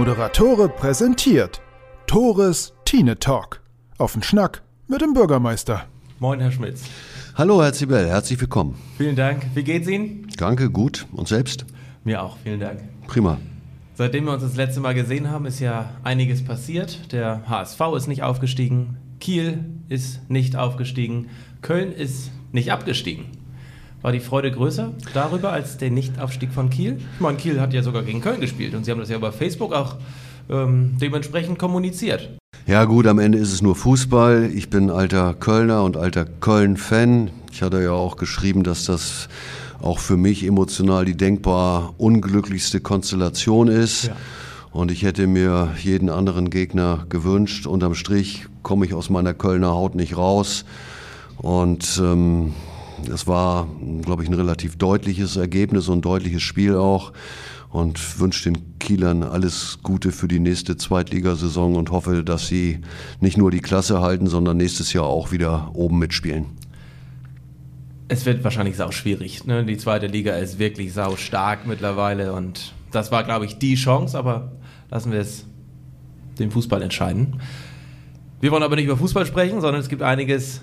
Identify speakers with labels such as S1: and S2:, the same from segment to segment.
S1: Moderatore präsentiert Tores Tine Talk. Auf den Schnack mit dem Bürgermeister.
S2: Moin, Herr Schmitz.
S3: Hallo, Herr Zibel, herzlich willkommen.
S2: Vielen Dank. Wie geht's Ihnen?
S3: Danke, gut. Und selbst?
S2: Mir auch, vielen Dank.
S3: Prima.
S2: Seitdem wir uns das letzte Mal gesehen haben, ist ja einiges passiert. Der HSV ist nicht aufgestiegen, Kiel ist nicht aufgestiegen, Köln ist nicht abgestiegen. War die Freude größer darüber als der Nichtaufstieg von Kiel? Ich meine, Kiel hat ja sogar gegen Köln gespielt und Sie haben das ja über Facebook auch ähm, dementsprechend kommuniziert.
S3: Ja gut, am Ende ist es nur Fußball. Ich bin alter Kölner und alter Köln-Fan. Ich hatte ja auch geschrieben, dass das auch für mich emotional die denkbar unglücklichste Konstellation ist. Ja. Und ich hätte mir jeden anderen Gegner gewünscht. Unterm Strich komme ich aus meiner Kölner Haut nicht raus. Und ähm, es war, glaube ich, ein relativ deutliches Ergebnis und ein deutliches Spiel auch. Und wünsche den Kielern alles Gute für die nächste Zweitligasaison und hoffe, dass sie nicht nur die Klasse halten, sondern nächstes Jahr auch wieder oben mitspielen.
S2: Es wird wahrscheinlich sau schwierig. Ne? Die zweite Liga ist wirklich sau stark mittlerweile und das war, glaube ich, die Chance, aber lassen wir es dem Fußball entscheiden. Wir wollen aber nicht über Fußball sprechen, sondern es gibt einiges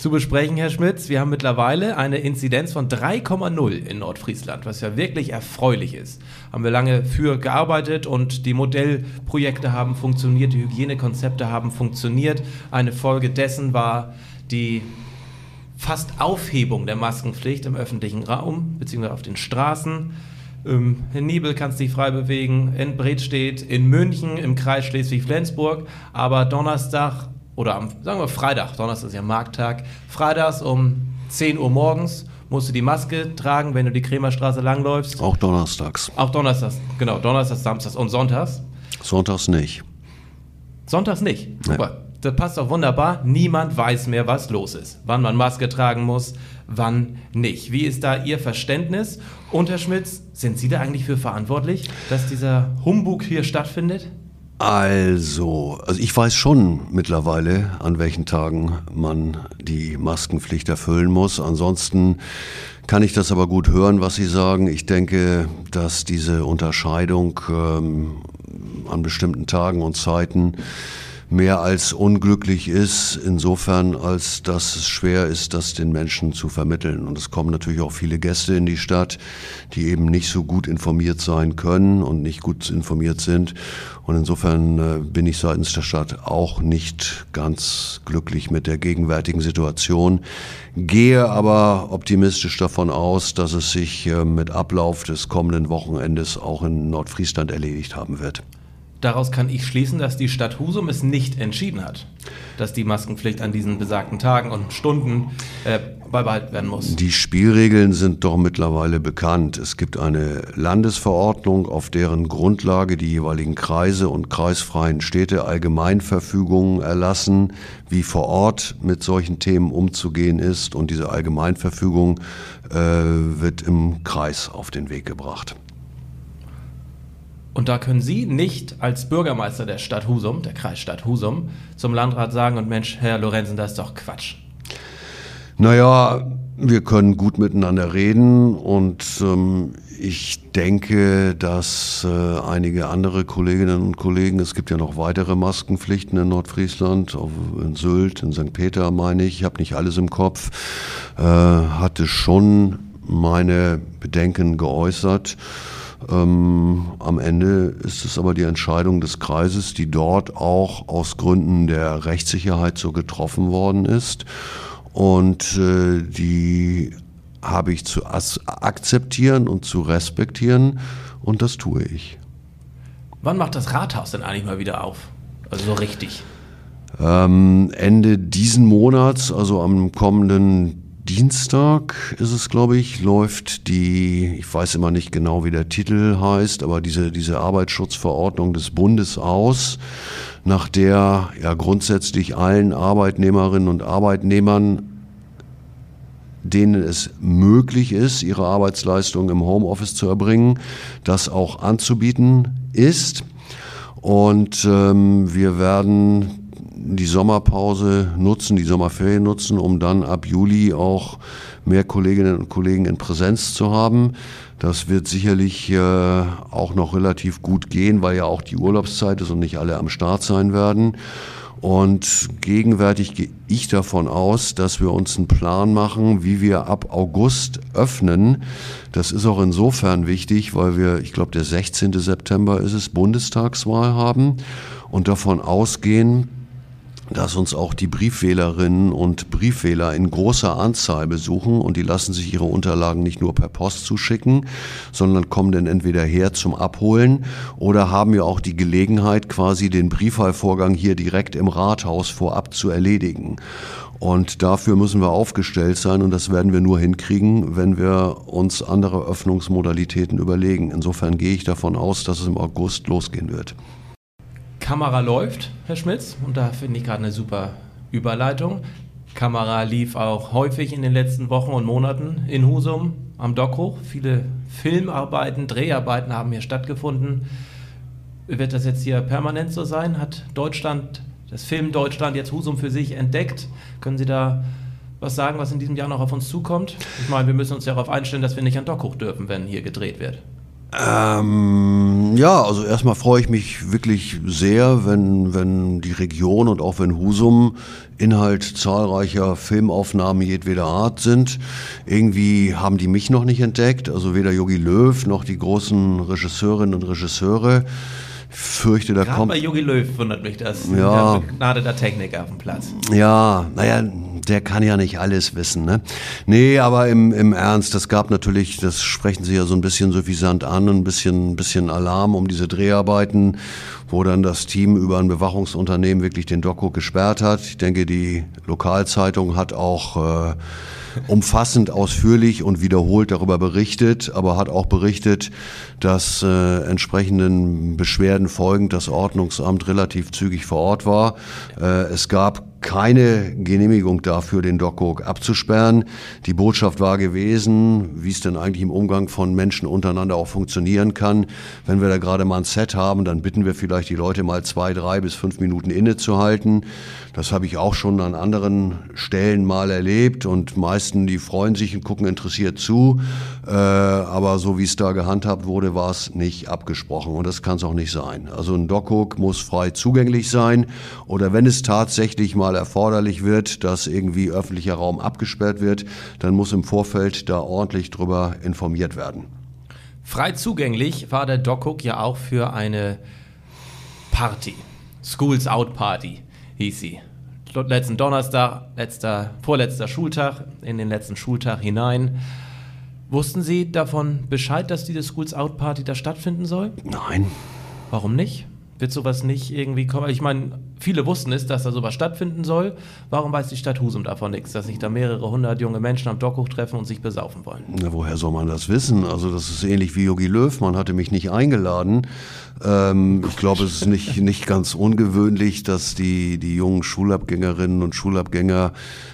S2: zu besprechen, Herr Schmitz. Wir haben mittlerweile eine Inzidenz von 3,0 in Nordfriesland, was ja wirklich erfreulich ist. Haben wir lange für gearbeitet und die Modellprojekte haben funktioniert, die Hygienekonzepte haben funktioniert. Eine Folge dessen war die fast Aufhebung der Maskenpflicht im öffentlichen Raum bzw. auf den Straßen. Ähm, in Nibel kannst du dich frei bewegen, in Bredstedt, in München, im Kreis Schleswig-Flensburg. Aber Donnerstag oder am, sagen wir Freitag, Donnerstag ist ja Markttag, freitags um 10 Uhr morgens musst du die Maske tragen, wenn du die Kremerstraße langläufst.
S3: Auch donnerstags.
S2: Auch donnerstags, genau, donnerstags, samstags und sonntags.
S3: Sonntags nicht.
S2: Sonntags nicht. Super. Nee. Das passt doch wunderbar. Niemand weiß mehr, was los ist. Wann man Maske tragen muss, wann nicht. Wie ist da Ihr Verständnis? Und Herr Schmitz, sind Sie da eigentlich für verantwortlich, dass dieser Humbug hier stattfindet?
S3: Also, also ich weiß schon mittlerweile, an welchen Tagen man die Maskenpflicht erfüllen muss. Ansonsten kann ich das aber gut hören, was Sie sagen. Ich denke, dass diese Unterscheidung ähm, an bestimmten Tagen und Zeiten mehr als unglücklich ist, insofern als dass es schwer ist, das den Menschen zu vermitteln. Und es kommen natürlich auch viele Gäste in die Stadt, die eben nicht so gut informiert sein können und nicht gut informiert sind. Und insofern äh, bin ich seitens der Stadt auch nicht ganz glücklich mit der gegenwärtigen Situation, gehe aber optimistisch davon aus, dass es sich äh, mit Ablauf des kommenden Wochenendes auch in Nordfriesland erledigt haben wird.
S2: Daraus kann ich schließen, dass die Stadt Husum es nicht entschieden hat, dass die Maskenpflicht an diesen besagten Tagen und Stunden äh, beibehalten werden muss.
S3: Die Spielregeln sind doch mittlerweile bekannt. Es gibt eine Landesverordnung, auf deren Grundlage die jeweiligen Kreise und kreisfreien Städte Allgemeinverfügungen erlassen, wie vor Ort mit solchen Themen umzugehen ist. Und diese Allgemeinverfügung äh, wird im Kreis auf den Weg gebracht.
S2: Und da können Sie nicht als Bürgermeister der Stadt Husum, der Kreisstadt Husum, zum Landrat sagen und Mensch, Herr Lorenzen, das ist doch Quatsch.
S3: Naja, wir können gut miteinander reden und ähm, ich denke, dass äh, einige andere Kolleginnen und Kollegen, es gibt ja noch weitere Maskenpflichten in Nordfriesland, in Sylt, in St. Peter meine ich, ich habe nicht alles im Kopf, äh, hatte schon meine Bedenken geäußert. Ähm, am Ende ist es aber die Entscheidung des Kreises, die dort auch aus Gründen der Rechtssicherheit so getroffen worden ist. Und äh, die habe ich zu akzeptieren und zu respektieren und das tue ich.
S2: Wann macht das Rathaus denn eigentlich mal wieder auf? Also so richtig?
S3: Ähm, Ende diesen Monats, also am kommenden Dienstag ist es, glaube ich, läuft die, ich weiß immer nicht genau, wie der Titel heißt, aber diese, diese Arbeitsschutzverordnung des Bundes aus, nach der ja grundsätzlich allen Arbeitnehmerinnen und Arbeitnehmern denen es möglich ist, ihre Arbeitsleistung im Homeoffice zu erbringen, das auch anzubieten ist. Und ähm, wir werden die Sommerpause nutzen, die Sommerferien nutzen, um dann ab Juli auch mehr Kolleginnen und Kollegen in Präsenz zu haben. Das wird sicherlich äh, auch noch relativ gut gehen, weil ja auch die Urlaubszeit ist und nicht alle am Start sein werden. Und gegenwärtig gehe ich davon aus, dass wir uns einen Plan machen, wie wir ab August öffnen. Das ist auch insofern wichtig, weil wir, ich glaube, der 16. September ist es, Bundestagswahl haben und davon ausgehen, dass uns auch die Briefwählerinnen und Briefwähler in großer Anzahl besuchen und die lassen sich ihre Unterlagen nicht nur per Post zuschicken, sondern kommen dann entweder her zum Abholen oder haben ja auch die Gelegenheit, quasi den Briefwahlvorgang hier direkt im Rathaus vorab zu erledigen. Und dafür müssen wir aufgestellt sein und das werden wir nur hinkriegen, wenn wir uns andere Öffnungsmodalitäten überlegen. Insofern gehe ich davon aus, dass es im August losgehen wird.
S2: Kamera läuft, Herr Schmitz, und da finde ich gerade eine super Überleitung. Kamera lief auch häufig in den letzten Wochen und Monaten in Husum am Dock hoch. Viele Filmarbeiten, Dreharbeiten haben hier stattgefunden. Wird das jetzt hier permanent so sein? Hat Deutschland, das Film Deutschland jetzt Husum für sich entdeckt? Können Sie da was sagen, was in diesem Jahr noch auf uns zukommt? Ich meine, wir müssen uns darauf einstellen, dass wir nicht an Dock hoch dürfen, wenn hier gedreht wird.
S3: Ähm, ja, also erstmal freue ich mich wirklich sehr, wenn, wenn die Region und auch wenn Husum Inhalt zahlreicher Filmaufnahmen jedweder Art sind. Irgendwie haben die mich noch nicht entdeckt, also weder Yogi Löw noch die großen Regisseurinnen und Regisseure fürchte, da
S2: Gerade
S3: kommt.
S2: bei Jogi Löw wundert mich das.
S3: Ja.
S2: Der begnadeter Techniker auf dem Platz.
S3: Ja, naja, der kann ja nicht alles wissen, ne? Nee, aber im, im Ernst, das gab natürlich, das sprechen Sie ja so ein bisschen suffisant an, ein bisschen, bisschen Alarm um diese Dreharbeiten, wo dann das Team über ein Bewachungsunternehmen wirklich den Doku gesperrt hat. Ich denke, die Lokalzeitung hat auch äh, umfassend, ausführlich und wiederholt darüber berichtet, aber hat auch berichtet, dass äh, entsprechenden Beschwerden folgend das Ordnungsamt relativ zügig vor Ort war. Äh, es gab keine Genehmigung dafür, den Dockhook abzusperren. Die Botschaft war gewesen, wie es denn eigentlich im Umgang von Menschen untereinander auch funktionieren kann. Wenn wir da gerade mal ein Set haben, dann bitten wir vielleicht die Leute mal zwei, drei bis fünf Minuten innezuhalten. Das habe ich auch schon an anderen Stellen mal erlebt und meisten, die freuen sich und gucken interessiert zu. Äh, aber so wie es da gehandhabt wurde, war es nicht abgesprochen und das kann es auch nicht sein. Also ein Dockhook muss frei zugänglich sein oder wenn es tatsächlich mal erforderlich wird, dass irgendwie öffentlicher Raum abgesperrt wird, dann muss im Vorfeld da ordentlich drüber informiert werden.
S2: Frei zugänglich war der Dockhook ja auch für eine Party. Schools Out Party hieß sie. Letzten Donnerstag, letzter, vorletzter Schultag, in den letzten Schultag hinein. Wussten Sie davon Bescheid, dass diese Schools Out Party da stattfinden soll?
S3: Nein.
S2: Warum nicht? Wird sowas nicht irgendwie kommen? Ich meine, viele wussten es, dass da sowas stattfinden soll. Warum weiß die Stadt Husum davon nichts, dass sich da mehrere hundert junge Menschen am Dockhoch treffen und sich besaufen wollen?
S3: Na, woher soll man das wissen? Also das ist ähnlich wie Yogi Löw. Man hatte mich nicht eingeladen. Ähm, ich glaube, es ist nicht, nicht ganz ungewöhnlich, dass die, die jungen Schulabgängerinnen und Schulabgänger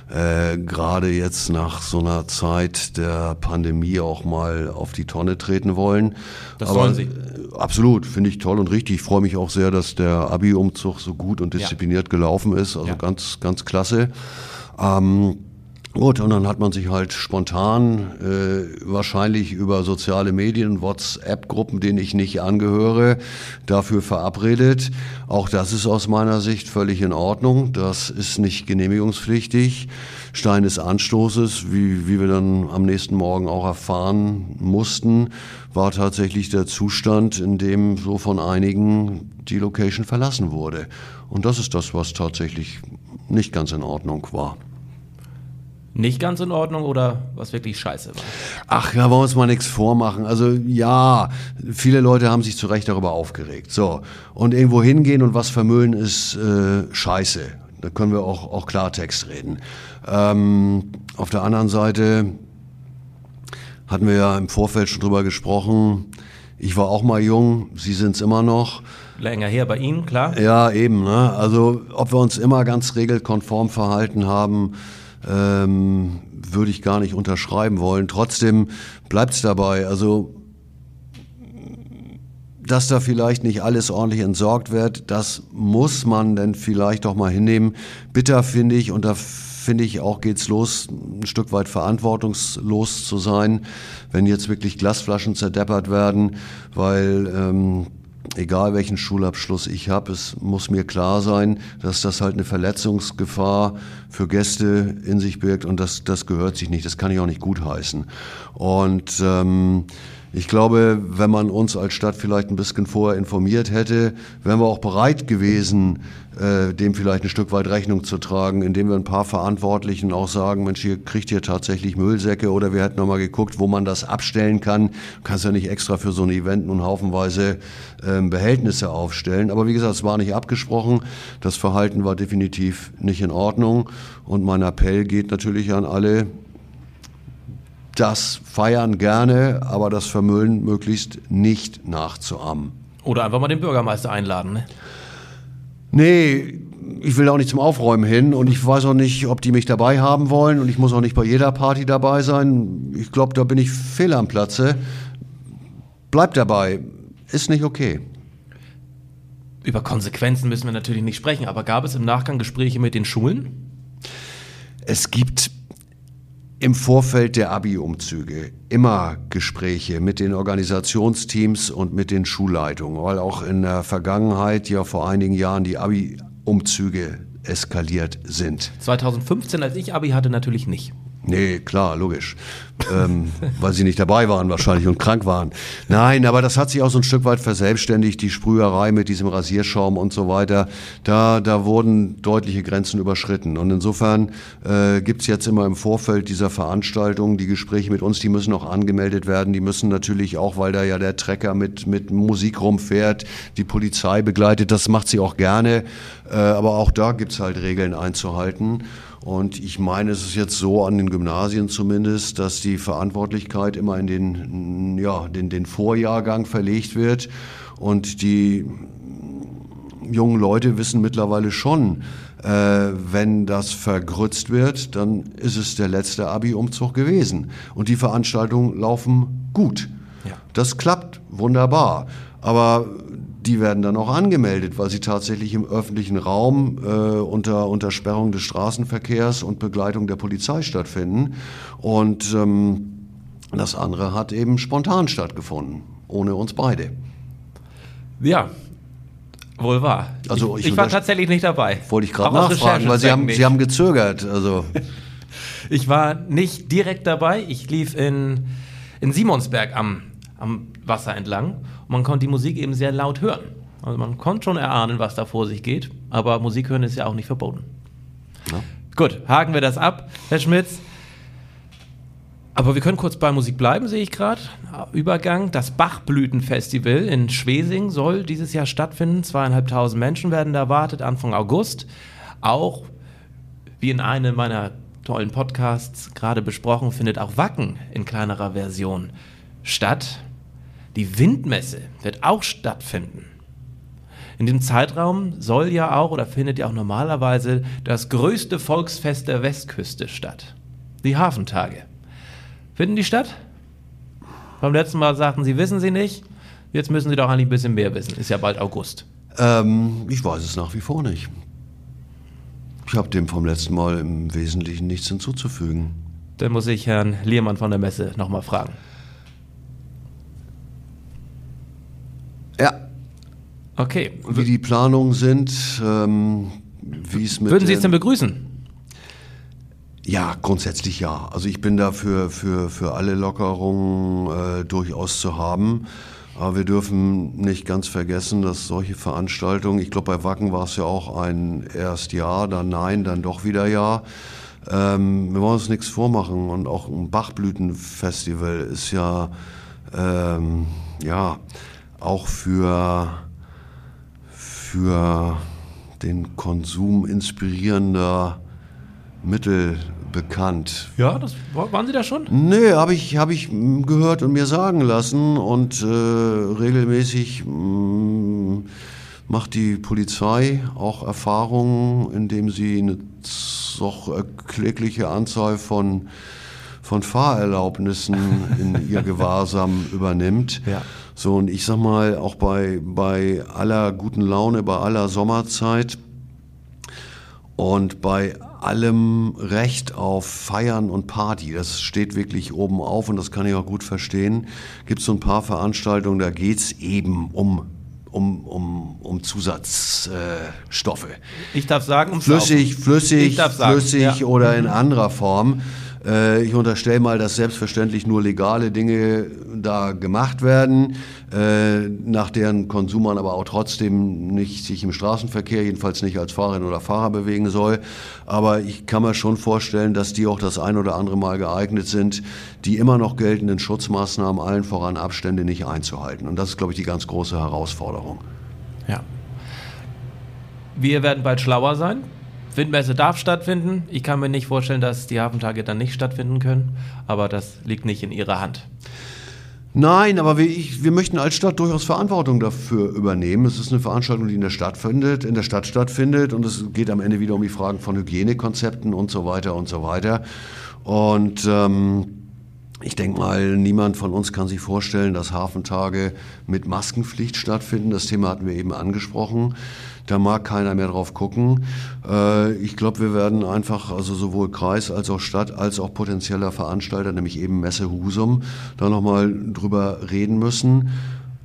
S3: äh, gerade jetzt nach so einer Zeit der Pandemie auch mal auf die Tonne treten wollen.
S2: Das sollen sie.
S3: Absolut, finde ich toll und richtig. Ich freue mich auch sehr, dass der Abi-Umzug so gut und diszipliniert ja. gelaufen ist. Also
S2: Ja.
S3: ganz, ganz klasse. Ähm, Gut, und dann hat man sich halt spontan, äh, wahrscheinlich über soziale Medien, WhatsApp-Gruppen, denen ich nicht angehöre, dafür verabredet. Auch das ist aus meiner Sicht völlig in Ordnung. Das ist nicht genehmigungspflichtig. Stein des Anstoßes, wie, wie wir dann am nächsten Morgen auch erfahren mussten, war tatsächlich der Zustand, in dem so von einigen die Location verlassen wurde. Und das ist das, was tatsächlich nicht ganz in Ordnung war.
S2: Nicht ganz in Ordnung oder was wirklich scheiße war?
S3: Ach, da wollen wir uns mal nichts vormachen. Also ja, viele Leute haben sich zu Recht darüber aufgeregt. So, und irgendwo hingehen und was vermüllen ist äh, scheiße. Da können wir auch, auch Klartext reden. Ähm, auf der anderen Seite hatten wir ja im Vorfeld schon drüber gesprochen. Ich war auch mal jung, Sie sind es immer noch.
S2: Länger her bei Ihnen, klar.
S3: Ja, eben. Ne? Also ob wir uns immer ganz regelkonform verhalten haben, ähm, würde ich gar nicht unterschreiben wollen. Trotzdem bleibt es dabei. Also dass da vielleicht nicht alles ordentlich entsorgt wird, das muss man denn vielleicht doch mal hinnehmen. Bitter finde ich, und da finde ich auch geht's los, ein Stück weit verantwortungslos zu sein, wenn jetzt wirklich Glasflaschen zerdeppert werden, weil ähm, egal welchen Schulabschluss ich habe, es muss mir klar sein, dass das halt eine Verletzungsgefahr für Gäste in sich birgt und das, das gehört sich nicht, das kann ich auch nicht gutheißen. Und ähm, ich glaube, wenn man uns als Stadt vielleicht ein bisschen vorher informiert hätte, wären wir auch bereit gewesen, äh, dem vielleicht ein Stück weit Rechnung zu tragen, indem wir ein paar Verantwortlichen auch sagen, Mensch, hier kriegt ihr tatsächlich Müllsäcke oder wir hätten nochmal geguckt, wo man das abstellen kann. Du kannst ja nicht extra für so ein Event nun haufenweise äh, Behältnisse aufstellen. Aber wie gesagt, es war nicht abgesprochen. Das Verhalten war definitiv nicht in Ordnung. Und mein Appell geht natürlich an alle, das Feiern gerne, aber das Vermüllen möglichst nicht nachzuahmen.
S2: Oder einfach mal den Bürgermeister einladen, ne?
S3: Nee, ich will auch nicht zum Aufräumen hin und ich weiß auch nicht, ob die mich dabei haben wollen und ich muss auch nicht bei jeder Party dabei sein. Ich glaube, da bin ich fehl am Platze. Bleib dabei, ist nicht okay.
S2: Über Konsequenzen müssen wir natürlich nicht sprechen, aber gab es im Nachgang Gespräche mit den Schulen?
S3: Es gibt im Vorfeld der Abi-Umzüge immer Gespräche mit den Organisationsteams und mit den Schulleitungen, weil auch in der Vergangenheit ja vor einigen Jahren die Abi-Umzüge eskaliert sind.
S2: 2015, als ich Abi hatte, natürlich nicht.
S3: Nee, klar, logisch. ähm, weil sie nicht dabei waren wahrscheinlich und krank waren. Nein, aber das hat sich auch so ein Stück weit verselbstständigt, die Sprüherei mit diesem Rasierschaum und so weiter. Da, da wurden deutliche Grenzen überschritten. Und insofern äh, gibt's jetzt immer im Vorfeld dieser Veranstaltung die Gespräche mit uns, die müssen auch angemeldet werden. Die müssen natürlich auch, weil da ja der Trecker mit, mit Musik rumfährt, die Polizei begleitet, das macht sie auch gerne. Äh, aber auch da gibt's halt Regeln einzuhalten. Und ich meine, es ist jetzt so an den Gymnasien zumindest, dass die Verantwortlichkeit immer in den, ja, den, den Vorjahrgang verlegt wird. Und die jungen Leute wissen mittlerweile schon, äh, wenn das vergrützt wird, dann ist es der letzte Abi-Umzug gewesen. Und die Veranstaltungen laufen gut. Ja. Das klappt wunderbar. Aber die werden dann auch angemeldet, weil sie tatsächlich im öffentlichen Raum äh, unter, unter Sperrung des Straßenverkehrs und Begleitung der Polizei stattfinden. Und ähm, das andere hat eben spontan stattgefunden, ohne uns beide.
S2: Ja, wohl wahr.
S3: Also
S2: ich, ich war tatsächlich nicht dabei.
S3: Wollte ich gerade nachfragen, weil Sie haben, Sie haben gezögert. Also.
S2: ich war nicht direkt dabei. Ich lief in, in Simonsberg am, am Wasser entlang man konnte die Musik eben sehr laut hören. Also man konnte schon erahnen, was da vor sich geht, aber Musik hören ist ja auch nicht verboten. Ja. Gut, haken wir das ab, Herr Schmitz. Aber wir können kurz bei Musik bleiben, sehe ich gerade. Übergang. Das Bachblütenfestival in Schwesing soll dieses Jahr stattfinden. Zweieinhalbtausend Menschen werden da erwartet, Anfang August. Auch, wie in einem meiner tollen Podcasts gerade besprochen, findet auch Wacken in kleinerer Version statt. Die Windmesse wird auch stattfinden. In dem Zeitraum soll ja auch oder findet ja auch normalerweise das größte Volksfest der Westküste statt. Die Hafentage. Finden die statt? Beim letzten Mal sagten sie, wissen sie nicht. Jetzt müssen sie doch eigentlich ein bisschen mehr wissen. Ist ja bald August.
S3: Ähm, ich weiß es nach wie vor nicht. Ich habe dem vom letzten Mal im Wesentlichen nichts hinzuzufügen.
S2: Dann muss ich Herrn Liermann von der Messe nochmal fragen.
S3: Ja.
S2: Okay.
S3: Wie die Planungen sind, ähm, wie es mit.
S2: Würden Sie es denn begrüßen?
S3: Ja, grundsätzlich ja. Also ich bin dafür für, für alle Lockerungen äh, durchaus zu haben. Aber wir dürfen nicht ganz vergessen, dass solche Veranstaltungen, ich glaube bei Wacken war es ja auch ein erst Ja, dann Nein, dann doch wieder Ja. Ähm, wir wollen uns nichts vormachen und auch ein Bachblütenfestival ist ja, ähm, ja, auch für, für den Konsum inspirierender Mittel bekannt.
S2: Ja, das waren Sie da schon?
S3: Nee, habe ich, hab ich gehört und mir sagen lassen und äh, regelmäßig mh, mm, macht die Polizei auch Erfahrungen, indem sie eine doch erklägliche Anzahl von von Fahrerlaubnissen in ihr Gewahrsam übernimmt.
S2: Ja.
S3: So, und ich sag mal, auch bei, bei aller guten Laune, bei aller Sommerzeit und bei allem Recht auf Feiern und Party, das steht wirklich oben auf und das kann ich auch gut verstehen, gibt es so ein paar Veranstaltungen, da geht's eben um um, um, um Zusatzstoffe. Äh,
S2: ich darf sagen, um
S3: flüssig, flüssig, flüssig ja. oder in mhm. anderer Form. Äh, ich unterstelle mal, dass selbstverständlich nur legale Dinge da gemacht werden, äh, nach deren Konsum man aber auch trotzdem nicht sich im Straßenverkehr, jedenfalls nicht als Fahrerin oder Fahrer bewegen soll. Aber ich kann mir schon vorstellen, dass die auch das ein oder andere Mal geeignet sind, die immer noch geltenden Schutzmaßnahmen, allen voran Abstände, nicht einzuhalten. Und das ist, glaube ich, die ganz große Herausforderung.
S2: Ja. Wir werden bald schlauer sein. Windmesse darf stattfinden. Ich kann mir nicht vorstellen, dass die Hafentage dann nicht stattfinden können, aber das liegt nicht in Ihrer Hand.
S3: Nein, aber wir, ich, wir möchten als Stadt durchaus Verantwortung dafür übernehmen. Es ist eine Veranstaltung, die in der Stadt findet, in der Stadt stattfindet und es geht am Ende wieder um die Fragen von Hygienekonzepten und so weiter und so weiter. Und ähm, ich denke mal, niemand von uns kann sich vorstellen, dass Hafentage mit Maskenpflicht stattfinden. Das Thema hatten wir eben angesprochen. Da mag keiner mehr drauf gucken. Äh, ich glaube, wir werden einfach, also sowohl Kreis als auch Stadt als auch potenzieller Veranstalter, nämlich eben Messe Husum, da nochmal drüber reden müssen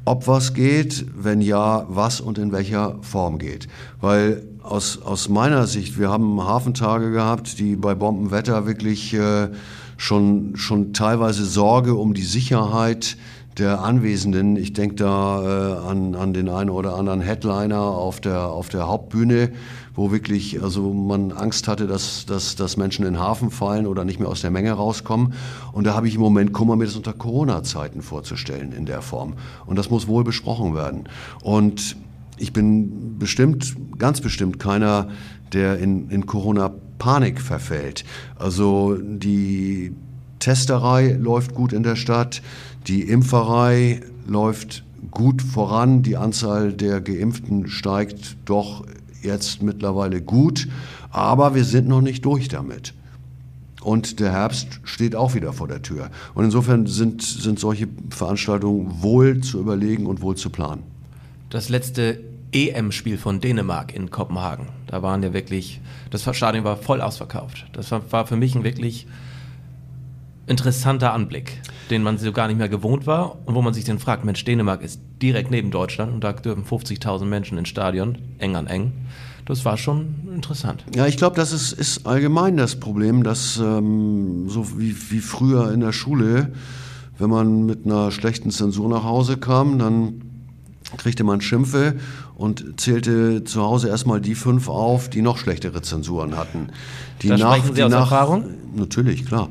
S3: ob was geht, wenn ja, was und in welcher Form geht. Weil aus, aus meiner Sicht, wir haben Hafentage gehabt, die bei Bombenwetter wirklich äh, schon, schon teilweise Sorge um die Sicherheit der Anwesenden. Ich denke da äh, an, an den einen oder anderen Headliner auf der, auf der Hauptbühne, wo wirklich also man Angst hatte, dass, dass, dass Menschen in den Hafen fallen oder nicht mehr aus der Menge rauskommen. Und da habe ich im Moment Kummer, mir das unter Corona-Zeiten vorzustellen in der Form. Und das muss wohl besprochen werden. Und ich bin bestimmt, ganz bestimmt keiner, der in, in Corona-Panik verfällt. Also die Testerei läuft gut in der Stadt. Die Impferei läuft gut voran. Die Anzahl der Geimpften steigt doch jetzt mittlerweile gut. Aber wir sind noch nicht durch damit. Und der Herbst steht auch wieder vor der Tür. Und insofern sind, sind solche Veranstaltungen wohl zu überlegen und wohl zu planen.
S2: Das letzte EM-Spiel von Dänemark in Kopenhagen, da waren ja wirklich, das Stadion war voll ausverkauft. Das war, war für mich ein wirklich interessanter Anblick, den man so gar nicht mehr gewohnt war und wo man sich dann fragt, Mensch, Dänemark ist direkt neben Deutschland und da dürfen 50.000 Menschen ins Stadion, eng an eng. Das war schon interessant.
S3: Ja, ich glaube, das ist, ist, allgemein das Problem, dass ähm, so wie, wie früher in der Schule, wenn man mit einer schlechten Zensur nach Hause kam, dann kriegte man Schimpfe und zählte zu Hause erstmal die fünf auf, die noch schlechtere Zensuren hatten.
S2: Die da nach, sprechen Sie aus nach, Erfahrung?
S3: Natürlich, klar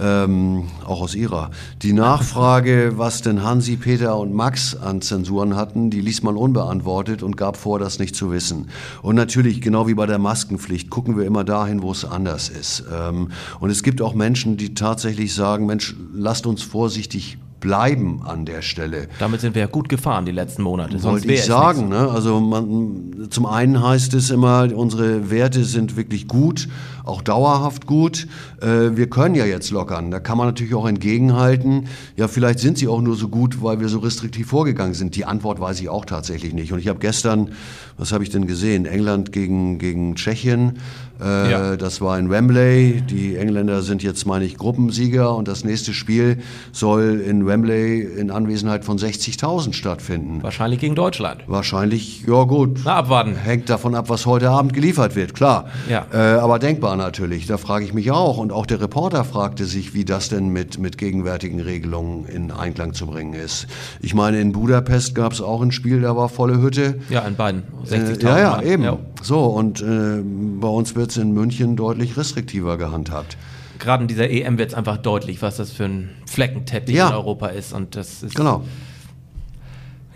S3: ähm, auch aus ihrer. Die Nachfrage, was denn Hansi, Peter und Max an Zensuren hatten, die ließ man unbeantwortet und gab vor, das nicht zu wissen. Und natürlich, genau wie bei der Maskenpflicht, gucken wir immer dahin, wo es anders ist. Ähm, und es gibt auch Menschen, die tatsächlich sagen, Mensch, lasst uns vorsichtig bleiben an der Stelle.
S2: Damit sind wir ja gut gefahren die letzten Monate.
S3: Wollte ich sagen. Ne? Also man, zum einen heißt es immer, unsere Werte sind wirklich gut, auch dauerhaft gut. Äh, wir können ja jetzt lockern. Da kann man natürlich auch entgegenhalten. Ja, vielleicht sind sie auch nur so gut, weil wir so restriktiv vorgegangen sind. Die Antwort weiß ich auch tatsächlich nicht. Und ich habe gestern, was habe ich denn gesehen? England gegen, gegen Tschechien. Äh, ja. Das war in Wembley. Die Engländer sind jetzt, meine ich, Gruppensieger und das nächste Spiel soll in Wembley in Anwesenheit von 60.000 stattfinden.
S2: Wahrscheinlich gegen Deutschland.
S3: Wahrscheinlich, ja gut.
S2: Na, abwarten.
S3: Hängt davon ab, was heute Abend geliefert wird, klar. Ja. Äh, aber denkbar natürlich. Da frage ich mich auch. Und auch der Reporter fragte sich, wie das denn mit, mit gegenwärtigen Regelungen in Einklang zu bringen ist. Ich meine, in Budapest gab es auch ein Spiel, da war volle Hütte.
S2: Ja, in beiden.
S3: 60.000. Äh, ja, ja, eben. Ja. So, und äh, bei uns wird es in München deutlich restriktiver gehandhabt.
S2: Gerade in dieser EM wird es einfach deutlich, was das für ein Fleckenteppich ja. in Europa ist. Und das ist.
S3: Genau.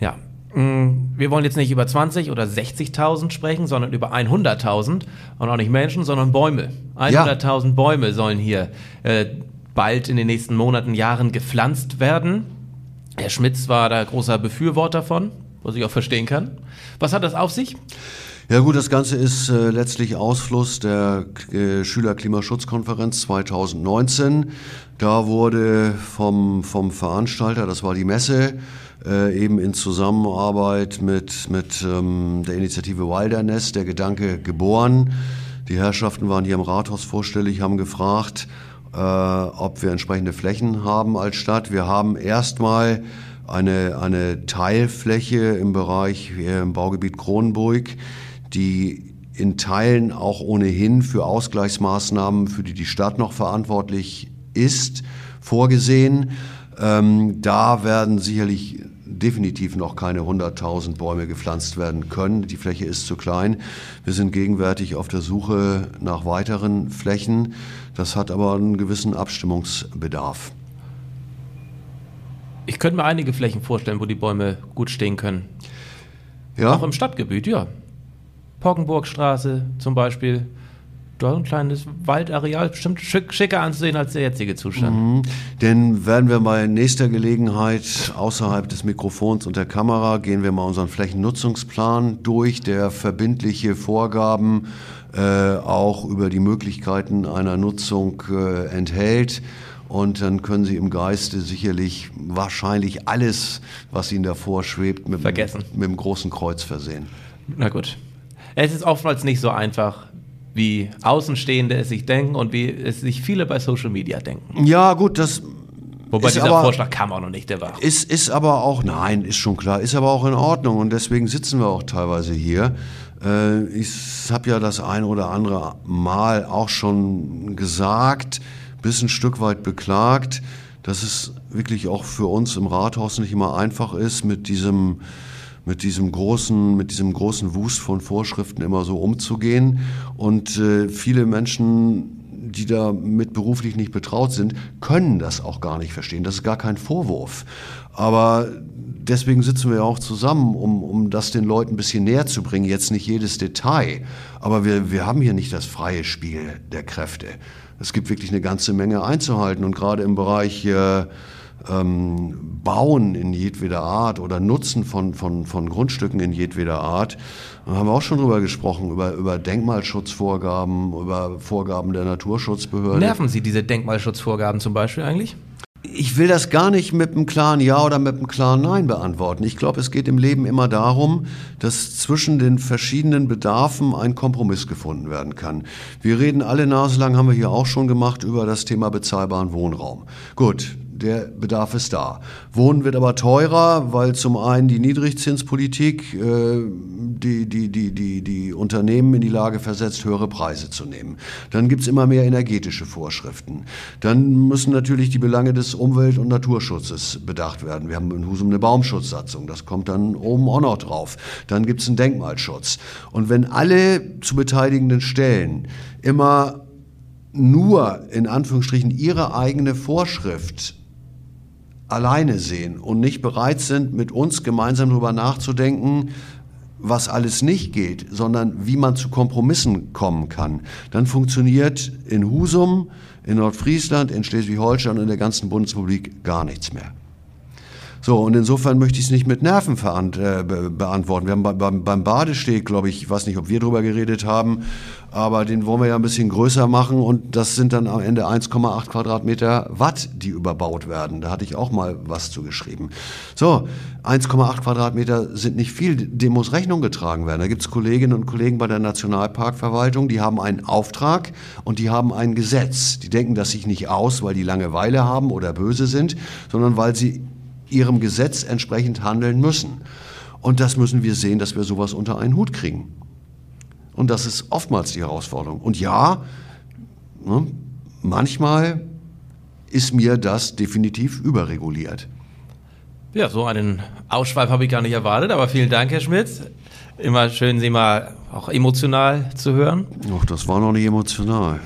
S2: Ja. Mm, wir wollen jetzt nicht über 20 oder 60.000 sprechen, sondern über 100.000 und auch nicht Menschen, sondern Bäume. 100.000 ja. Bäume sollen hier äh, bald in den nächsten Monaten, Jahren gepflanzt werden. Herr Schmitz war da großer Befürworter von, was ich auch verstehen kann. Was hat das auf sich?
S3: Ja gut, das Ganze ist äh, letztlich Ausfluss der äh, Schülerklimaschutzkonferenz 2019. Da wurde vom, vom Veranstalter, das war die Messe, äh, eben in Zusammenarbeit mit, mit ähm, der Initiative Wilderness der Gedanke geboren. Die Herrschaften waren hier im Rathaus vorstellig, haben gefragt, äh, ob wir entsprechende Flächen haben als Stadt. Wir haben erstmal eine, eine Teilfläche im Bereich äh, im Baugebiet Kronenburg, die in Teilen auch ohnehin für Ausgleichsmaßnahmen, für die die Stadt noch verantwortlich ist, vorgesehen. Ähm, da werden sicherlich definitiv noch keine 100.000 Bäume gepflanzt werden können. Die Fläche ist zu klein. Wir sind gegenwärtig auf der Suche nach weiteren Flächen. Das hat aber einen gewissen Abstimmungsbedarf.
S2: Ich könnte mir einige Flächen vorstellen, wo die Bäume gut stehen können.
S3: Ja?
S2: Auch im Stadtgebiet, ja. Poggenburgstraße zum Beispiel. Da ein kleines Waldareal, bestimmt schick, schicker anzusehen als der jetzige Zustand.
S3: Mhm. Denn werden wir bei nächster Gelegenheit außerhalb des Mikrofons und der Kamera, gehen wir mal unseren Flächennutzungsplan durch, der verbindliche Vorgaben äh, auch über die Möglichkeiten einer Nutzung äh, enthält. Und dann können Sie im Geiste sicherlich wahrscheinlich alles, was Ihnen davor schwebt, mit,
S2: Vergessen.
S3: mit dem großen Kreuz versehen.
S2: Na gut. Es ist oftmals nicht so einfach, wie Außenstehende es sich denken und wie es sich viele bei Social Media denken.
S3: Ja, gut, das
S2: Wobei
S3: Ist
S2: dieser
S3: aber-
S2: Vorschlag kam auch noch nicht, der war.
S3: Ist, ist aber auch, nein, ist schon klar, ist aber auch in Ordnung und deswegen sitzen wir auch teilweise hier. Äh, ich habe ja das ein oder andere Mal auch schon gesagt, bis ein Stück weit beklagt, dass es wirklich auch für uns im Rathaus nicht immer einfach ist, mit diesem mit diesem großen, mit diesem großen Wust von Vorschriften immer so umzugehen. Und äh, viele Menschen, die da mit beruflich nicht betraut sind, können das auch gar nicht verstehen. Das ist gar kein Vorwurf. Aber deswegen sitzen wir ja auch zusammen, um, um das den Leuten ein bisschen näher zu bringen. Jetzt nicht jedes Detail, aber wir, wir haben hier nicht das freie Spiel der Kräfte. Es gibt wirklich eine ganze Menge einzuhalten und gerade im Bereich äh, ähm, Bauen in jedweder Art oder Nutzen von, von, von Grundstücken in jedweder Art. Da haben wir auch schon drüber gesprochen, über, über Denkmalschutzvorgaben, über Vorgaben der Naturschutzbehörde.
S2: Nerven Sie diese Denkmalschutzvorgaben zum Beispiel eigentlich?
S3: Ich will das gar nicht mit einem klaren Ja oder mit einem klaren Nein beantworten. Ich glaube, es geht im Leben immer darum, dass zwischen den verschiedenen Bedarfen ein Kompromiss gefunden werden kann. Wir reden alle naselang, haben wir hier auch schon gemacht, über das Thema bezahlbaren Wohnraum. Gut, der Bedarf ist da. Wohnen wird aber teurer, weil zum einen die Niedrigzinspolitik äh, die, die, die, die, die Unternehmen in die Lage versetzt, höhere Preise zu nehmen. Dann gibt's immer mehr energetische Vorschriften. Dann müssen natürlich die Belange des Umwelt- und Naturschutzes bedacht werden. Wir haben in Husum eine Baumschutzsatzung, das kommt dann oben auch noch drauf. Dann gibt's einen Denkmalschutz. Und wenn alle zu beteiligenden Stellen immer nur in Anführungsstrichen ihre eigene Vorschrift alleine sehen und nicht bereit sind, mit uns gemeinsam darüber nachzudenken, was alles nicht geht, sondern wie man zu Kompromissen kommen kann, dann funktioniert in Husum, in Nordfriesland, in Schleswig-Holstein und in der ganzen Bundesrepublik gar nichts mehr. So, und insofern möchte ich es nicht mit Nerven äh, be beantworten. Wir haben bei, beim, beim Badesteg, glaube ich, ich weiß nicht, ob wir drüber geredet haben, aber den wollen wir ja ein bisschen größer machen und das sind dann am Ende 1,8 Quadratmeter Watt, die überbaut werden. Da hatte ich auch mal was zu geschrieben. So, 1,8 Quadratmeter sind nicht viel, dem muss Rechnung getragen werden. Da gibt es Kolleginnen und Kollegen bei der Nationalparkverwaltung, die haben einen Auftrag und die haben ein Gesetz. Die denken das sich nicht aus, weil die Langeweile haben oder böse sind, sondern weil sie ihrem Gesetz entsprechend handeln müssen. Und das müssen wir sehen, dass wir sowas unter einen Hut kriegen. Und das ist oftmals die Herausforderung. Und ja, ne, manchmal ist mir das definitiv überreguliert.
S2: Ja, so einen Ausschweif habe ich gar nicht erwartet, aber vielen Dank, Herr Schmitz. Immer schön, Sie mal auch emotional zu hören.
S3: Ach, das war noch nicht emotional.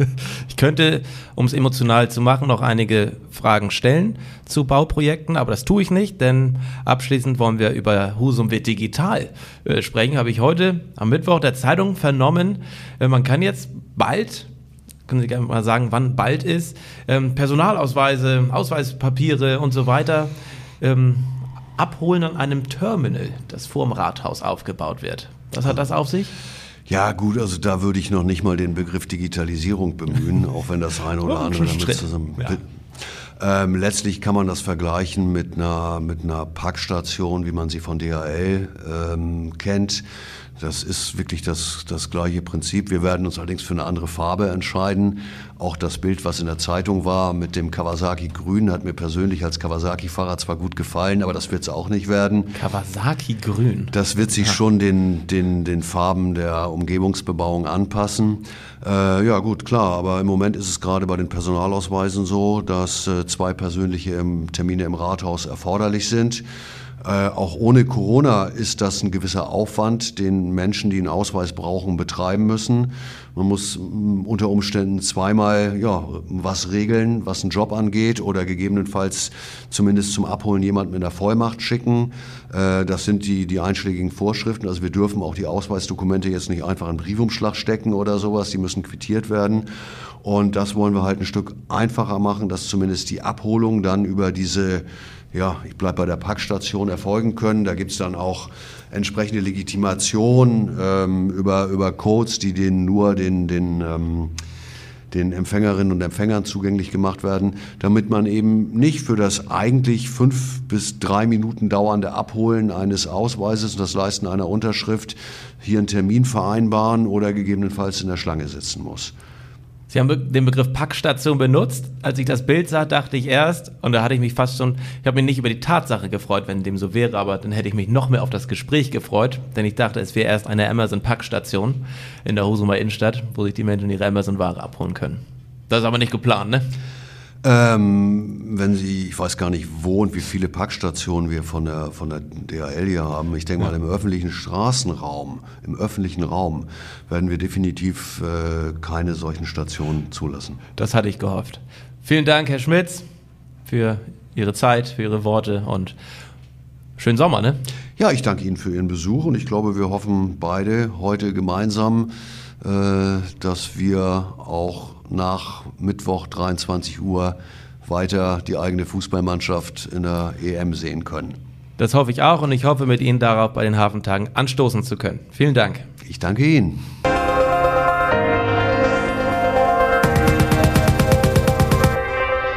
S2: Ich könnte, um es emotional zu machen, noch einige Fragen stellen zu Bauprojekten, aber das tue ich nicht, denn abschließend wollen wir über Husum wird digital äh, sprechen. Habe ich heute am Mittwoch der Zeitung vernommen. Äh, man kann jetzt bald, können Sie gerne mal sagen, wann bald ist, ähm, Personalausweise, Ausweispapiere und so weiter ähm, abholen an einem Terminal, das vor dem Rathaus aufgebaut wird. Was hat das auf sich?
S3: Ja, gut, also da würde ich noch nicht mal den Begriff Digitalisierung bemühen, auch wenn das eine oder
S2: Oh,
S3: andere damit zusammen.
S2: Ja.
S3: Ähm, letztlich kann man das vergleichen mit einer, mit einer Packstation, wie man sie von DHL ähm, kennt. Das ist wirklich das, das gleiche Prinzip. Wir werden uns allerdings für eine andere Farbe entscheiden. Auch das Bild, was in der Zeitung war mit dem Kawasaki Grün, hat mir persönlich als Kawasaki-Fahrer zwar gut gefallen, aber das wird es auch nicht werden.
S2: Kawasaki Grün.
S3: Das wird sich schon den, den, den Farben der Umgebungsbebauung anpassen. Äh, ja, gut, klar, aber im Moment ist es gerade bei den Personalausweisen so, dass äh, zwei persönliche im, Termine im Rathaus erforderlich sind. Äh, auch ohne Corona ist das ein gewisser Aufwand, den Menschen, die einen Ausweis brauchen, betreiben müssen. Man muss mm, unter Umständen zweimal ja, was regeln, was einen Job angeht oder gegebenenfalls zumindest zum Abholen jemanden mit einer Vollmacht schicken. Äh, das sind die, die einschlägigen Vorschriften. Also wir dürfen auch die Ausweisdokumente jetzt nicht einfach in Briefumschlag stecken oder sowas. Die müssen quittiert werden. Und das wollen wir halt ein Stück einfacher machen, dass zumindest die Abholung dann über diese ja, ich bleibe bei der Packstation erfolgen können. Da gibt's dann auch entsprechende Legitimation ähm, über, über Codes, die den nur den, den, ähm, den Empfängerinnen und Empfängern zugänglich gemacht werden, damit man eben nicht für das eigentlich fünf bis drei Minuten dauernde Abholen eines Ausweises und das Leisten einer Unterschrift hier einen Termin vereinbaren oder gegebenenfalls in der Schlange sitzen muss.
S2: Sie haben be- den Begriff Packstation benutzt. Als ich das Bild sah, dachte ich erst, und da hatte ich mich fast schon, ich habe mich nicht über die Tatsache gefreut, wenn dem so wäre, aber dann hätte ich mich noch mehr auf das Gespräch gefreut, denn ich dachte, es wäre erst eine Amazon-Packstation in der Husumer Innenstadt, wo sich die Menschen ihre Amazon-Ware abholen können. Das ist aber nicht geplant, ne?
S3: Ähm, wenn Sie, ich weiß gar nicht, wo und wie viele Packstationen wir von der, von der DHL hier haben. Ich denke mal, im öffentlichen Straßenraum, im öffentlichen Raum werden wir definitiv äh, keine solchen Stationen zulassen.
S2: Das hatte ich gehofft. Vielen Dank, Herr Schmitz, für Ihre Zeit, für Ihre Worte und schönen Sommer, ne?
S3: Ja, ich danke Ihnen für Ihren Besuch und ich glaube, wir hoffen beide heute gemeinsam, dass wir auch nach Mittwoch 23 Uhr weiter die eigene Fußballmannschaft in der EM sehen können.
S2: Das hoffe ich auch und ich hoffe mit Ihnen darauf, bei den Hafentagen anstoßen zu können. Vielen Dank.
S3: Ich danke Ihnen.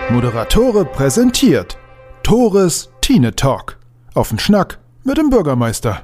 S1: Moderatore präsentiert Tores Tine Talk. Auf den Schnack mit dem Bürgermeister.